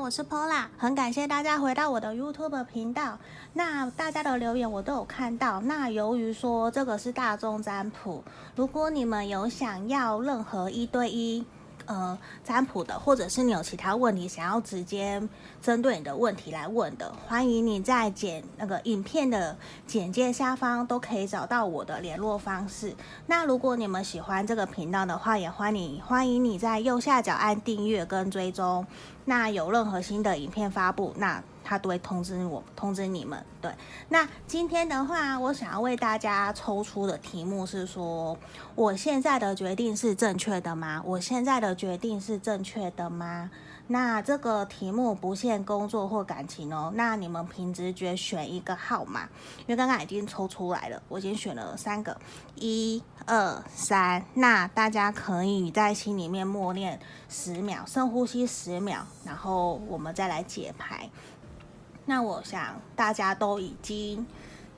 我是 Pola，很感谢大家回到我的 YouTube 频道。那大家的留言我都有看到。那由于说这个是大众占卜，如果你们有想要任何一对一。呃，占卜的，或者是你有其他问题想要直接针对你的问题来问的，欢迎你在简那个影片的简介下方都可以找到我的联络方式。那如果你们喜欢这个频道的话，也欢迎欢迎你在右下角按订阅跟追踪。那有任何新的影片发布，那。他都会通知我，通知你们。对，那今天的话，我想要为大家抽出的题目是说，我现在的决定是正确的吗？我现在的决定是正确的吗？那这个题目不限工作或感情哦。那你们凭直觉选一个号码，因为刚刚已经抽出来了，我已经选了三个，一、二、三。那大家可以在心里面默念十秒，深呼吸十秒，然后我们再来解牌。那我想大家都已经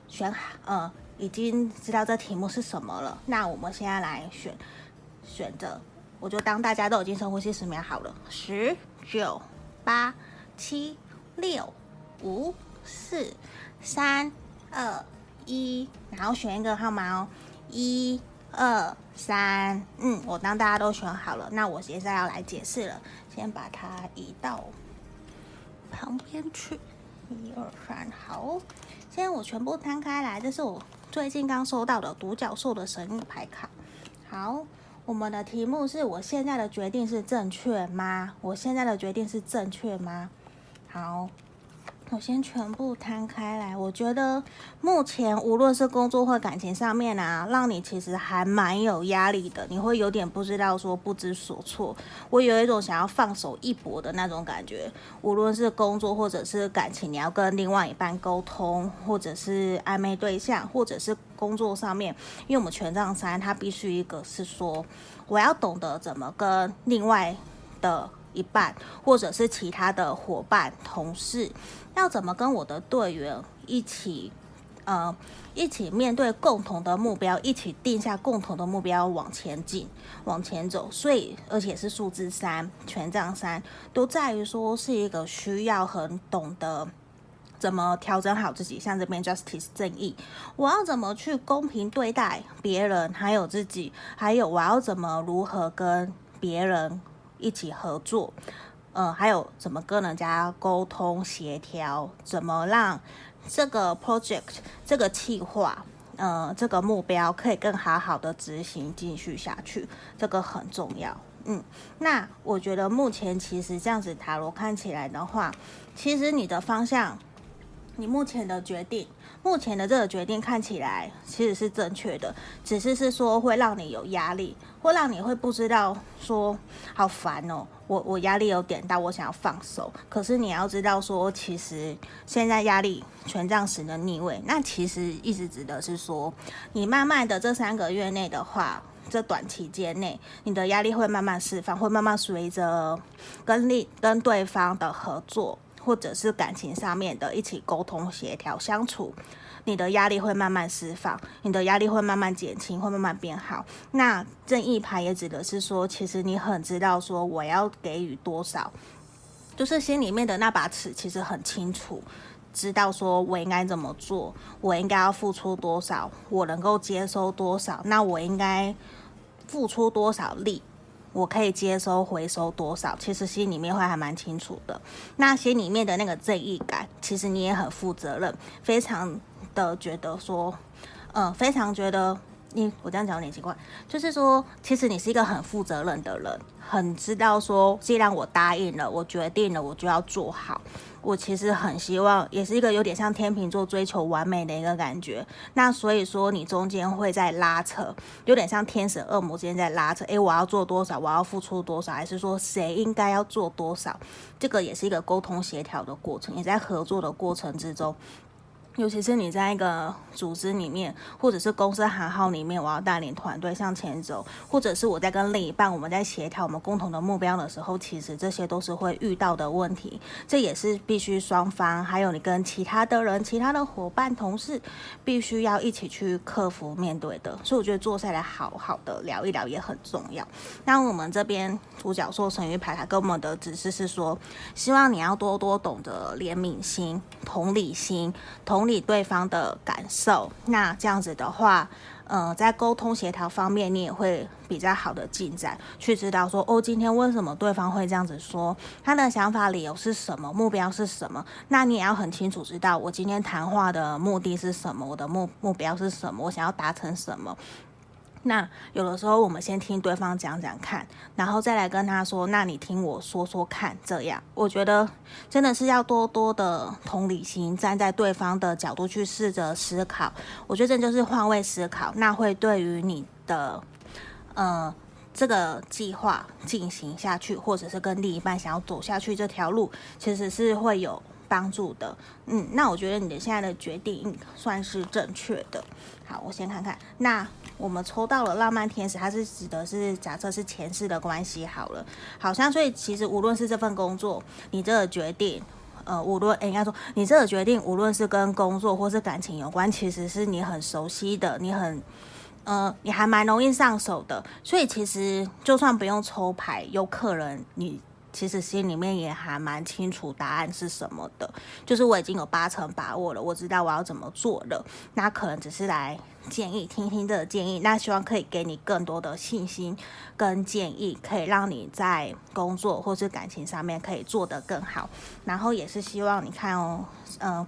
选好，呃，已经知道这题目是什么了。那我们现在来选选择，我就当大家都已经深呼吸十秒好了，十。九八七六五四三二一，然后选一个号码哦，一二三，嗯，我当大家都选好了，那我现在要来解释了，先把它移到旁边去，一二三，好，现在我全部摊开来，这是我最近刚收到的独角兽的神谕牌卡，好。我们的题目是我现在的决定是正确吗？我现在的决定是正确吗？好，我先全部摊开来。我觉得目前无论是工作或感情上面啊，让你其实还蛮有压力的，你会有点不知道说不知所措。我有一种想要放手一搏的那种感觉。无论是工作或者是感情，你要跟另外一半沟通，或者是暧昧对象，或者是。工作上面，因为我们权杖三，它必须一个是说，我要懂得怎么跟另外的一半，或者是其他的伙伴、同事，要怎么跟我的队员一起，呃，一起面对共同的目标，一起定下共同的目标往前进、往前走。所以，而且是数字三，权杖三，都在于说是一个需要很懂得。怎么调整好自己？像这边 justice 正义，我要怎么去公平对待别人，还有自己，还有我要怎么如何跟别人一起合作？呃，还有怎么跟人家沟通协调？怎么让这个 project 这个计划，呃，这个目标可以更好好的执行继续下去？这个很重要。嗯，那我觉得目前其实这样子塔罗看起来的话，其实你的方向。你目前的决定，目前的这个决定看起来其实是正确的，只是是说会让你有压力，会让你会不知道说好烦哦，我我压力有点大，我想要放手。可是你要知道说，其实现在压力权杖十的逆位，那其实一直指的是说，你慢慢的这三个月内的话，这短期间内，你的压力会慢慢释放，会慢慢随着跟另跟对方的合作。或者是感情上面的一起沟通协调相处，你的压力会慢慢释放，你的压力会慢慢减轻，会慢慢变好。那正义牌也指的是说，其实你很知道说我要给予多少，就是心里面的那把尺其实很清楚，知道说我应该怎么做，我应该要付出多少，我能够接收多少，那我应该付出多少力。我可以接收回收多少？其实心里面会还蛮清楚的。那心里面的那个正义感，其实你也很负责任，非常的觉得说，嗯、非常觉得你我这样讲有点奇怪，就是说，其实你是一个很负责任的人，很知道说，既然我答应了，我决定了，我就要做好。我其实很希望，也是一个有点像天秤座追求完美的一个感觉。那所以说，你中间会在拉扯，有点像天使恶魔之间在拉扯。诶，我要做多少？我要付出多少？还是说谁应该要做多少？这个也是一个沟通协调的过程，也在合作的过程之中。尤其是你在一个组织里面，或者是公司行号里面，我要带领团队向前走，或者是我在跟另一半我们在协调我们共同的目标的时候，其实这些都是会遇到的问题，这也是必须双方还有你跟其他的人、其他的伙伴、同事，必须要一起去克服面对的。所以我觉得坐下来好好的聊一聊也很重要。那我们这边独角兽神諭牌卡跟我们的指示是说，希望你要多多懂得怜悯心、同理心、同。同理对方的感受，那这样子的话，嗯，在沟通协调方面，你也会比较好的进展，去知道说，哦，今天为什么对方会这样子说，他的想法理由是什么，目标是什么？那你也要很清楚知道，我今天谈话的目的是什么，我的目目标是什么，我想要达成什么。那有的时候，我们先听对方讲讲看，然后再来跟他说：“那你听我说说看。”这样，我觉得真的是要多多的同理心，站在对方的角度去试着思考。我觉得这就是换位思考，那会对于你的呃这个计划进行下去，或者是跟另一半想要走下去这条路，其实是会有帮助的。嗯，那我觉得你的现在的决定算是正确的。好，我先看看那。我们抽到了浪漫天使，它是指的是假设是前世的关系好了，好像所以其实无论是这份工作，你这个决定，呃，无论诶应该说你这个决定，无论是跟工作或是感情有关，其实是你很熟悉的，你很，呃，你还蛮容易上手的，所以其实就算不用抽牌，有客人你。其实心里面也还蛮清楚答案是什么的，就是我已经有八成把握了，我知道我要怎么做了。那可能只是来建议，听听这个建议，那希望可以给你更多的信心跟建议，可以让你在工作或是感情上面可以做得更好。然后也是希望你看哦，嗯、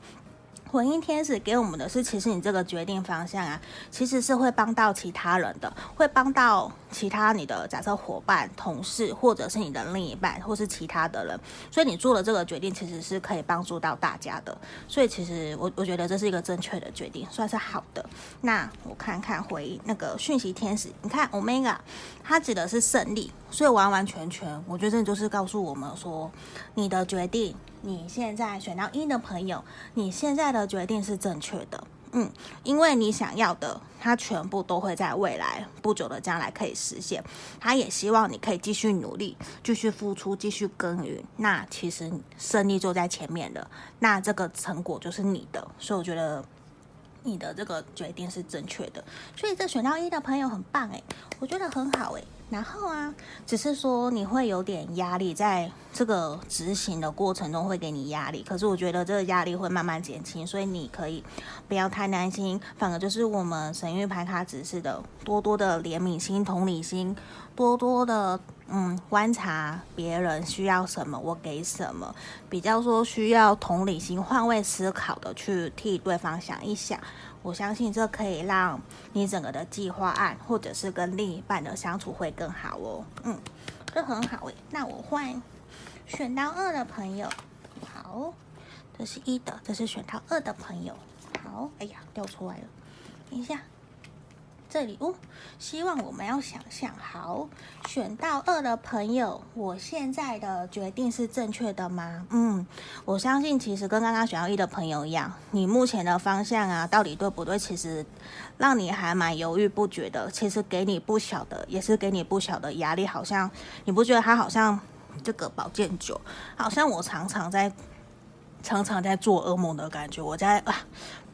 婚姻天使给我们的是，其实你这个决定方向啊，其实是会帮到其他人的，会帮到其他你的假设伙伴、同事，或者是你的另一半，或是其他的人。所以你做了这个决定，其实是可以帮助到大家的。所以其实我我觉得这是一个正确的决定，算是好的。那我看看回应那个讯息天使，你看 Omega，它指的是胜利，所以完完全全，我觉得这就是告诉我们说，你的决定。你现在选到一的朋友，你现在的决定是正确的，嗯，因为你想要的，它全部都会在未来不久的将来可以实现。他也希望你可以继续努力，继续付出，继续耕耘。那其实胜利就在前面了，那这个成果就是你的。所以我觉得你的这个决定是正确的。所以这选到一的朋友很棒诶，我觉得很好诶。然后啊，只是说你会有点压力，在这个执行的过程中会给你压力。可是我觉得这个压力会慢慢减轻，所以你可以不要太担心。反而就是我们神域牌卡指示的，多多的怜悯心、同理心，多多的嗯观察别人需要什么，我给什么。比较说需要同理心、换位思考的去替对方想一想。我相信这可以让你整个的计划案，或者是跟另一半的相处会更好哦。嗯，这很好诶。那我换选到二的朋友，好，这是一的，这是选到二的朋友。好，哎呀，掉出来了，等一下。这里哦，希望我们要想象好，选到二的朋友，我现在的决定是正确的吗？嗯，我相信其实跟刚刚选到一的朋友一样，你目前的方向啊，到底对不对？其实让你还蛮犹豫不决的。其实给你不小的，也是给你不小的压力。好像你不觉得他好像这个宝剑九，好像我常常在常常在做噩梦的感觉。我在啊。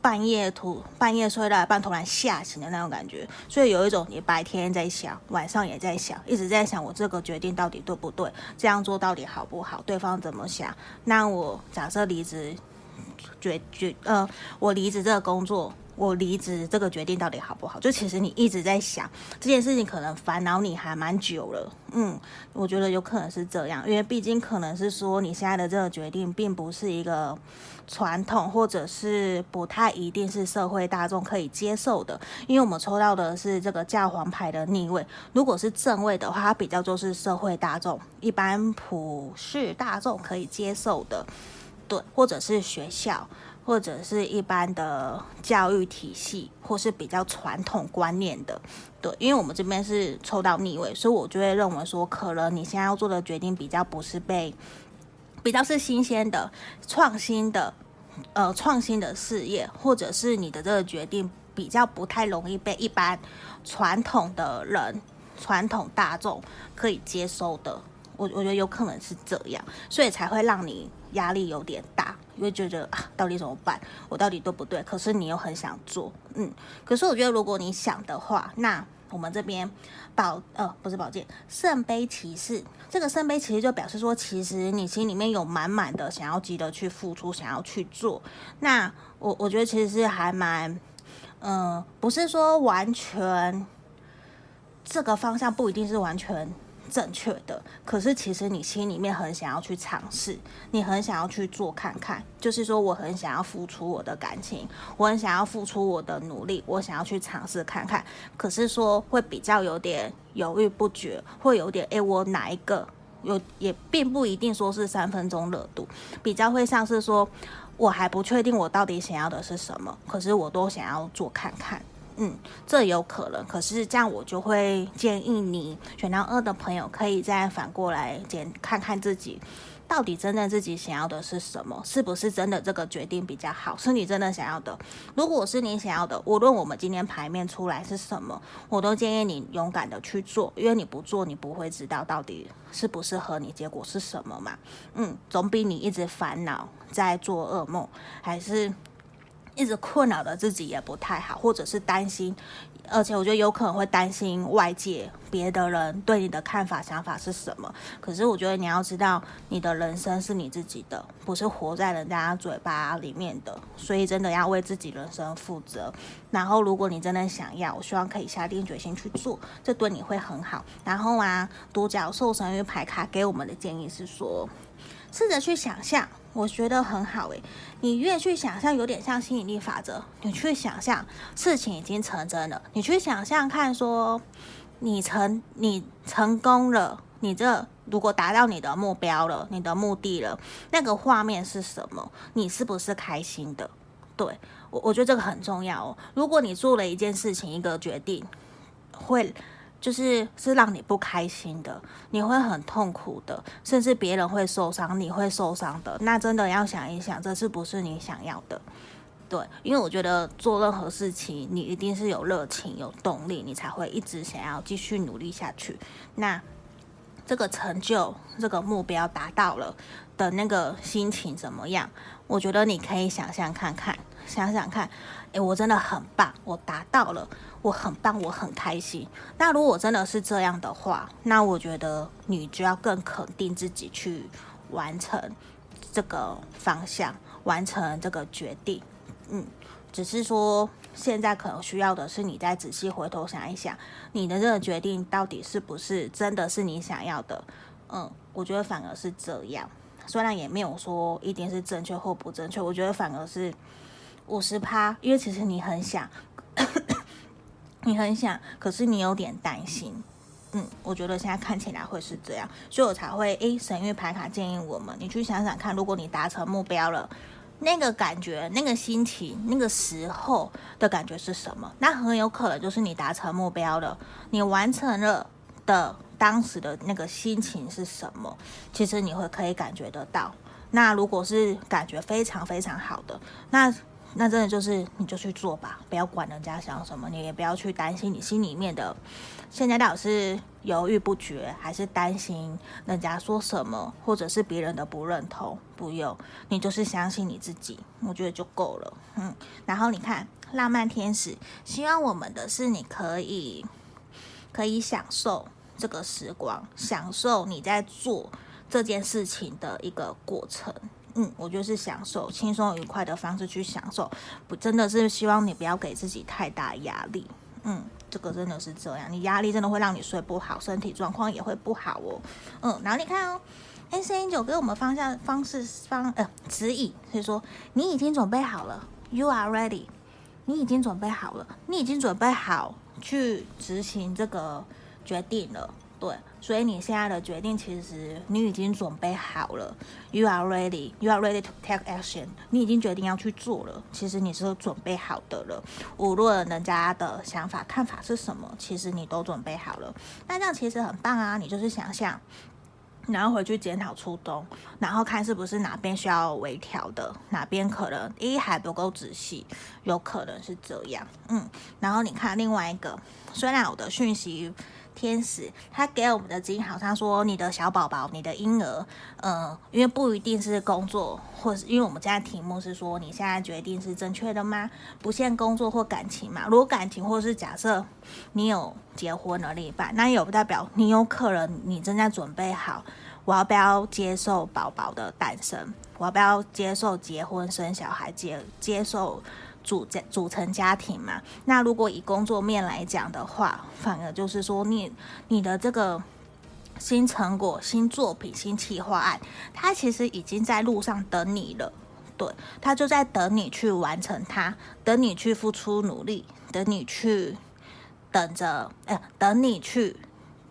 半夜突半夜睡到一半突然吓醒的那种感觉，所以有一种你白天在想，晚上也在想，一直在想我这个决定到底对不对，这样做到底好不好，对方怎么想？那我假设离职，决决呃，我离职这个工作。我离职这个决定到底好不好？就其实你一直在想这件事情，可能烦恼你还蛮久了。嗯，我觉得有可能是这样，因为毕竟可能是说你现在的这个决定，并不是一个传统，或者是不太一定是社会大众可以接受的。因为我们抽到的是这个教皇牌的逆位，如果是正位的话，它比较就是社会大众、一般普世大众可以接受的，对，或者是学校。或者是一般的教育体系，或是比较传统观念的，对，因为我们这边是抽到逆位，所以我就会认为说，可能你现在要做的决定比较不是被，比较是新鲜的、创新的，呃创新的事业，或者是你的这个决定比较不太容易被一般传统的人、传统大众可以接受的。我我觉得有可能是这样，所以才会让你压力有点大，因为觉得啊，到底怎么办？我到底对不对？可是你又很想做，嗯。可是我觉得，如果你想的话，那我们这边宝呃不是宝剑圣杯骑士，这个圣杯骑士就表示说，其实你心里面有满满的想要急着去付出，想要去做。那我我觉得其实是还蛮，嗯、不是说完全这个方向不一定是完全。正确的，可是其实你心里面很想要去尝试，你很想要去做看看，就是说我很想要付出我的感情，我很想要付出我的努力，我想要去尝试看看，可是说会比较有点犹豫不决，会有点诶，我哪一个有也并不一定说是三分钟热度，比较会像是说我还不确定我到底想要的是什么，可是我都想要做看看。嗯，这有可能，可是这样我就会建议你选到二的朋友，可以再反过来检看看自己，到底真正自己想要的是什么，是不是真的这个决定比较好，是你真的想要的。如果是你想要的，无论我们今天牌面出来是什么，我都建议你勇敢的去做，因为你不做，你不会知道到底适不适合你，结果是什么嘛。嗯，总比你一直烦恼在做噩梦，还是。一直困扰的自己也不太好，或者是担心，而且我觉得有可能会担心外界别的人对你的看法、想法是什么。可是我觉得你要知道，你的人生是你自己的，不是活在人家嘴巴里面的，所以真的要为自己人生负责。然后，如果你真的想要，我希望可以下定决心去做，这对你会很好。然后啊，独角兽神諭牌卡给我们的建议是说，试着去想象。我觉得很好诶，你越去想象，有点像吸引力法则。你去想象事情已经成真了，你去想象看，说你成你成功了，你这如果达到你的目标了，你的目的了，那个画面是什么？你是不是开心的？对，我我觉得这个很重要哦。如果你做了一件事情，一个决定，会。就是是让你不开心的，你会很痛苦的，甚至别人会受伤，你会受伤的。那真的要想一想，这是不是你想要的？对，因为我觉得做任何事情，你一定是有热情、有动力，你才会一直想要继续努力下去。那这个成就、这个目标达到了的那个心情怎么样？我觉得你可以想象看看，想想看，诶，我真的很棒，我达到了。我很棒，我很开心。那如果真的是这样的话，那我觉得你就要更肯定自己去完成这个方向，完成这个决定。嗯，只是说现在可能需要的是你再仔细回头想一想，你的这个决定到底是不是真的是你想要的？嗯，我觉得反而是这样。虽然也没有说一定是正确或不正确，我觉得反而是五十趴，因为其实你很想。你很想，可是你有点担心，嗯，我觉得现在看起来会是这样，所以我才会诶，神域牌卡建议我们，你去想想看，如果你达成目标了，那个感觉、那个心情、那个时候的感觉是什么？那很有可能就是你达成目标了，你完成了的当时的那个心情是什么？其实你会可以感觉得到。那如果是感觉非常非常好的，那。那真的就是你就去做吧，不要管人家想什么，你也不要去担心你心里面的。现在到底是犹豫不决，还是担心人家说什么，或者是别人的不认同？不用，你就是相信你自己，我觉得就够了。嗯，然后你看浪漫天使，希望我们的是你可以可以享受这个时光，享受你在做这件事情的一个过程。嗯，我就是享受轻松愉快的方式去享受，不真的是希望你不要给自己太大压力。嗯，这个真的是这样，你压力真的会让你睡不好，身体状况也会不好哦。嗯，然后你看哦，S N 九给我们方向方式方呃指引，所以说你已经准备好了，You are ready，你已经准备好了，你已经准备好去执行这个决定了。对，所以你现在的决定，其实你已经准备好了。You are ready. You are ready to take action. 你已经决定要去做了。其实你是准备好的了。无论人家的想法、看法是什么，其实你都准备好了。那这样其实很棒啊！你就是想象然后回去检讨初衷，然后看是不是哪边需要微调的，哪边可能一还不够仔细，有可能是这样，嗯，然后你看另外一个，虽然我的讯息天使他给我们的指引好像说你的小宝宝、你的婴儿，嗯，因为不一定是工作，或是因为我们现在题目是说你现在决定是正确的吗？不限工作或感情嘛？如果感情或是假设你有结婚了另一半，那也不代表你有可能你正在准备好，我要不要接受宝宝的诞生？我要不要接受结婚生小孩？接接受？组家组成家庭嘛，那如果以工作面来讲的话，反而就是说你你的这个新成果、新作品、新企划案，它其实已经在路上等你了。对，它就在等你去完成它，等你去付出努力，等你去等着，呃，等你去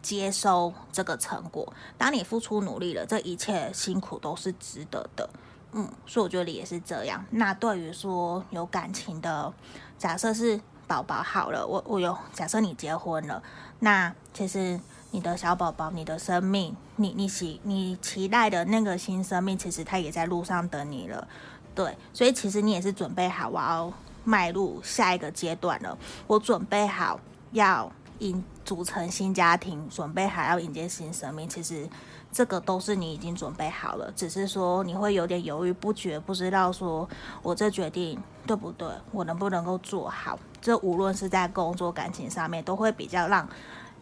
接收这个成果。当你付出努力了，这一切辛苦都是值得的。嗯，所以我觉得也是这样。那对于说有感情的，假设是宝宝好了，我我有假设你结婚了，那其实你的小宝宝、你的生命，你你期你期待的那个新生命，其实他也在路上等你了。对，所以其实你也是准备好我要迈入下一个阶段了。我准备好要引组成新家庭，准备好要迎接新生命。其实。这个都是你已经准备好了，只是说你会有点犹豫不决，不知道说我这决定对不对，我能不能够做好。这无论是在工作、感情上面，都会比较让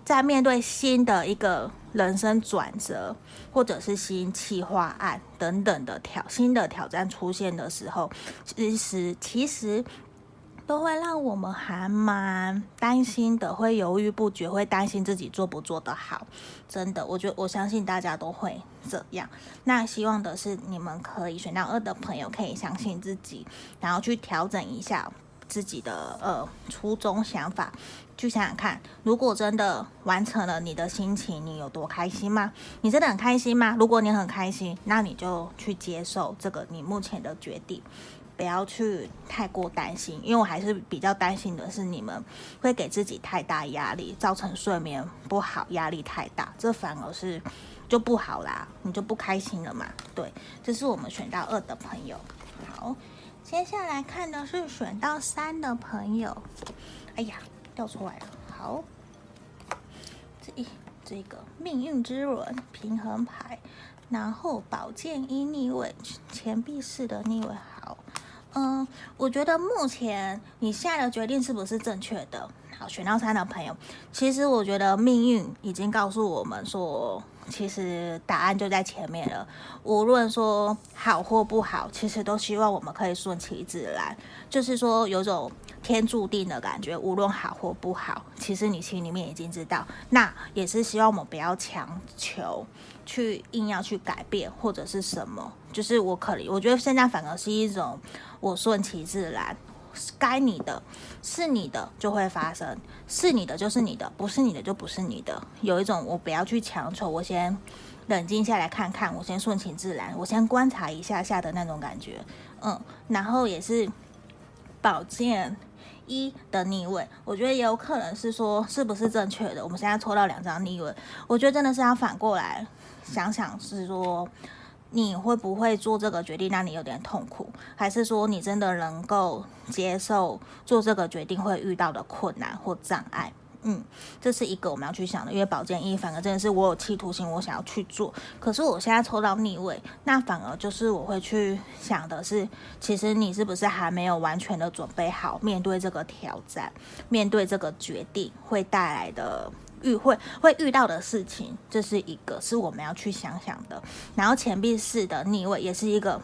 在面对新的一个人生转折，或者是新企划案等等的挑新的挑战出现的时候，其实其实。都会让我们还蛮担心的，会犹豫不决，会担心自己做不做得好。真的，我觉得我相信大家都会这样。那希望的是你们可以选到二的朋友，可以相信自己，然后去调整一下自己的呃初衷想法。去想想看，如果真的完成了，你的心情你有多开心吗？你真的很开心吗？如果你很开心，那你就去接受这个你目前的决定。不要去太过担心，因为我还是比较担心的是你们会给自己太大压力，造成睡眠不好，压力太大，这反而是就不好啦，你就不开心了嘛。对，这是我们选到二的朋友。好，接下来看的是选到三的朋友。哎呀，掉出来了。好，这一这个命运之轮平衡牌，然后宝剑一逆位，钱币式的逆位。嗯，我觉得目前你下的决定是不是正确的？好，选到三的朋友，其实我觉得命运已经告诉我们说，其实答案就在前面了。无论说好或不好，其实都希望我们可以顺其自然，就是说有种天注定的感觉。无论好或不好，其实你心里面已经知道。那也是希望我们不要强求。去硬要去改变或者是什么，就是我可能我觉得现在反而是一种我顺其自然，该你的是你的就会发生，是你的就是你的，不是你的就不是你的。有一种我不要去强求，我先冷静下来看看，我先顺其自然，我先观察一下下的那种感觉，嗯，然后也是宝剑一的逆位，我觉得也有可能是说是不是正确的。我们现在抽到两张逆位，我觉得真的是要反过来。想想是说，你会不会做这个决定让你有点痛苦，还是说你真的能够接受做这个决定会遇到的困难或障碍？嗯，这是一个我们要去想的。因为保健医反而真的是我有企图心，我想要去做，可是我现在抽到逆位，那反而就是我会去想的是，其实你是不是还没有完全的准备好面对这个挑战，面对这个决定会带来的。遇会会遇到的事情，这是一个是我们要去想想的。然后钱币四的逆位也是一个，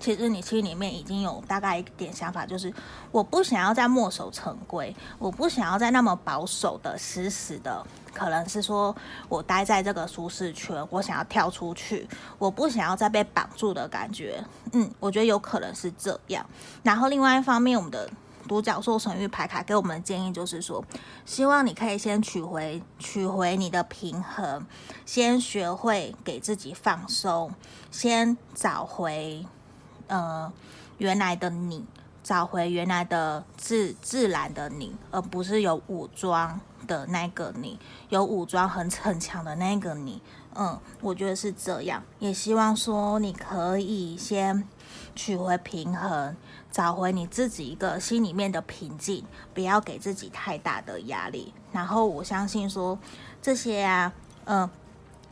其实你心里面已经有大概一点想法，就是我不想要再墨守成规，我不想要再那么保守的死死的，可能是说我待在这个舒适圈，我想要跳出去，我不想要再被绑住的感觉。嗯，我觉得有可能是这样。然后另外一方面，我们的。独角兽神域牌卡给我们的建议就是说，希望你可以先取回取回你的平衡，先学会给自己放松，先找回呃原来的你，找回原来的自自然的你，而不是有武装的那个你，有武装很很强的那个你。嗯，我觉得是这样。也希望说你可以先取回平衡，找回你自己一个心里面的平静，不要给自己太大的压力。然后我相信说这些啊，嗯，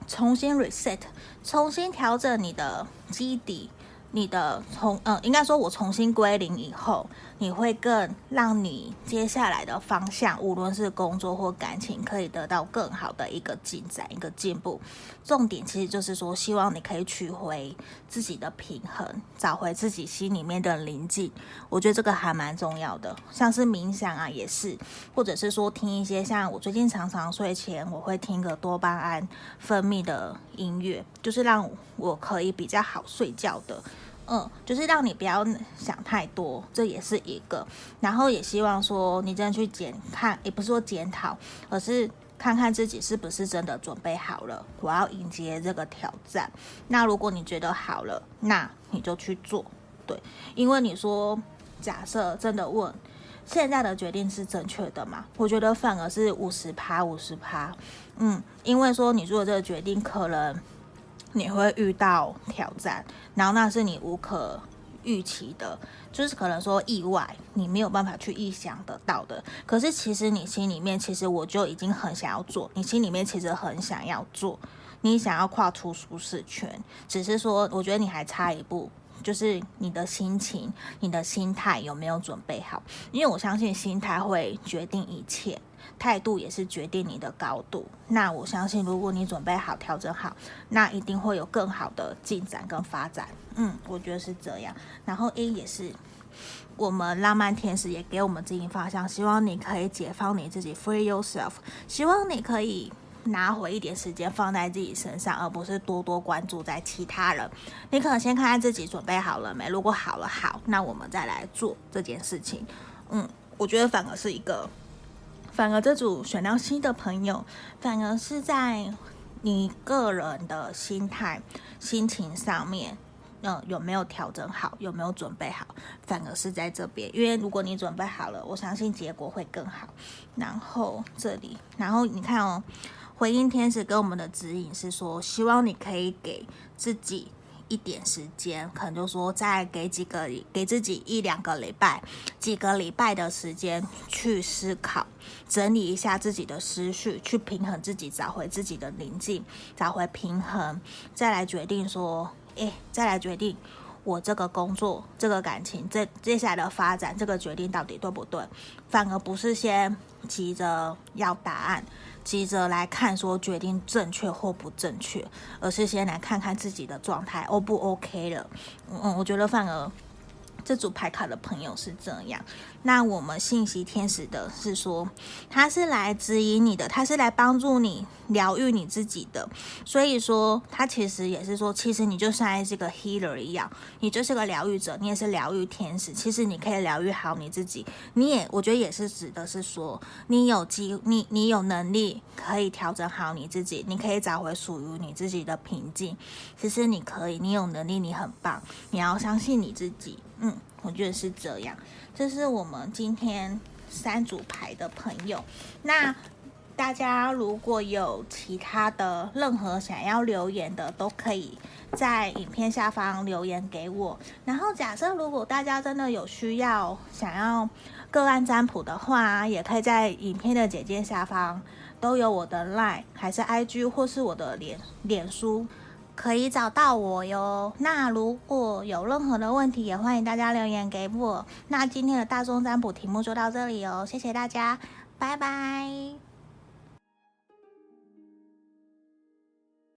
重新 reset，重新调整你的基底。你的从嗯，应该说，我重新归零以后，你会更让你接下来的方向，无论是工作或感情，可以得到更好的一个进展、一个进步。重点其实就是说，希望你可以取回自己的平衡，找回自己心里面的宁静。我觉得这个还蛮重要的，像是冥想啊，也是，或者是说听一些像我最近常常睡前我会听个多巴胺分泌的音乐，就是让我可以比较好睡觉的。嗯，就是让你不要想太多，这也是一个。然后也希望说你真的去检看，也不是说检讨，而是看看自己是不是真的准备好了，我要迎接这个挑战。那如果你觉得好了，那你就去做。对，因为你说假设真的问，现在的决定是正确的吗？我觉得反而是五十趴五十趴。嗯，因为说你做这个决定可能。你会遇到挑战，然后那是你无可预期的，就是可能说意外，你没有办法去预想得到的。可是其实你心里面，其实我就已经很想要做，你心里面其实很想要做，你想要跨出舒适圈，只是说我觉得你还差一步，就是你的心情、你的心态有没有准备好？因为我相信心态会决定一切。态度也是决定你的高度。那我相信，如果你准备好、调整好，那一定会有更好的进展跟发展。嗯，我觉得是这样。然后 A 也是，我们浪漫天使也给我们指引方向，希望你可以解放你自己，free yourself。希望你可以拿回一点时间放在自己身上，而不是多多关注在其他人。你可能先看看自己准备好了没？如果好了，好，那我们再来做这件事情。嗯，我觉得反而是一个。反而这组选到 C 的朋友，反而是在你个人的心态、心情上面，嗯，有没有调整好，有没有准备好，反而是在这边。因为如果你准备好了，我相信结果会更好。然后这里，然后你看哦，回应天使给我们的指引是说，希望你可以给自己。一点时间，可能就说再给几个，给自己一两个礼拜，几个礼拜的时间去思考，整理一下自己的思绪，去平衡自己，找回自己的宁静，找回平衡，再来决定说，诶，再来决定我这个工作、这个感情、这接下来的发展，这个决定到底对不对？反而不是先急着要答案。急着来看说决定正确或不正确，而是先来看看自己的状态 O 不 OK 了。嗯，我觉得反而。这组牌卡的朋友是这样，那我们信息天使的是说，他是来指引你的，他是来帮助你疗愈你自己的，所以说他其实也是说，其实你就像是个 healer 一样，你就是个疗愈者，你也是疗愈天使，其实你可以疗愈好你自己，你也我觉得也是指的是说，你有机你你有能力可以调整好你自己，你可以找回属于你自己的平静，其实你可以，你有能力，你很棒，你要相信你自己。嗯，我觉得是这样。这是我们今天三组牌的朋友。那大家如果有其他的任何想要留言的，都可以在影片下方留言给我。然后假设如果大家真的有需要想要个案占卜的话，也可以在影片的简介下方都有我的 LINE 还是 IG 或是我的脸脸书。可以找到我哟。那如果有任何的问题，也欢迎大家留言给我。那今天的大众占卜题目就到这里哦，谢谢大家，拜拜。